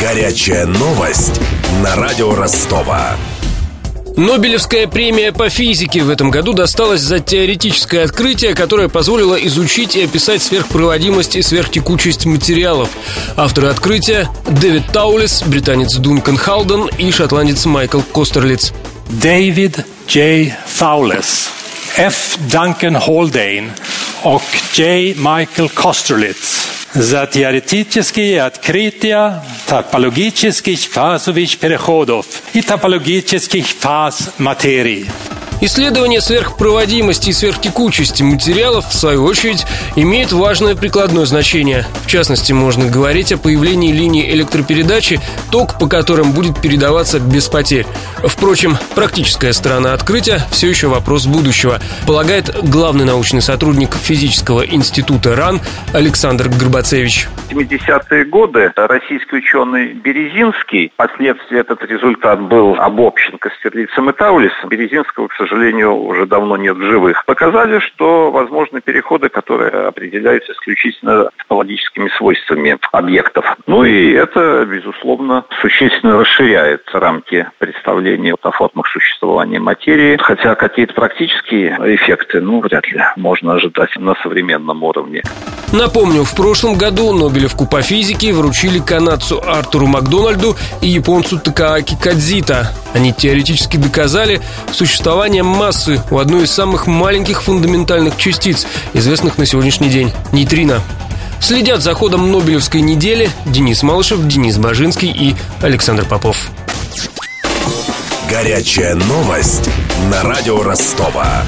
Горячая новость на радио Ростова. Нобелевская премия по физике в этом году досталась за теоретическое открытие, которое позволило изучить и описать сверхпроводимость и сверхтекучесть материалов. Авторы открытия – Дэвид Таулис, британец Дункан Халден и шотландец Майкл Костерлиц. Дэвид Джей Таулис, F. Duncan Haldane och J. Michael Kosterlitz за теоретические открытия топологических фазовых переходов и топологических фаз материи. Исследование сверхпроводимости и сверхтекучести материалов, в свою очередь, имеет важное прикладное значение. В частности, можно говорить о появлении линий электропередачи, ток по которым будет передаваться без потерь. Впрочем, практическая сторона открытия все еще вопрос будущего, полагает главный научный сотрудник физического института РАН Александр Горбацевич. 70-е годы российский ученый Березинский, впоследствии этот результат был обобщен Костерлицем и Таулисом, Березинского, к сожалению, сожалению, уже давно нет в живых, показали, что возможны переходы, которые определяются исключительно топологическими свойствами объектов. Ну и это, безусловно, существенно расширяет рамки представления о формах существования материи, хотя какие-то практические эффекты, ну, вряд ли можно ожидать на современном уровне. Напомню, в прошлом году Нобелевку по физике вручили канадцу Артуру Макдональду и японцу Такааки Кадзита. Они теоретически доказали существование массы у одной из самых маленьких фундаментальных частиц, известных на сегодняшний день – нейтрино. Следят за ходом Нобелевской недели Денис Малышев, Денис Бажинский и Александр Попов. Горячая новость на радио Ростова.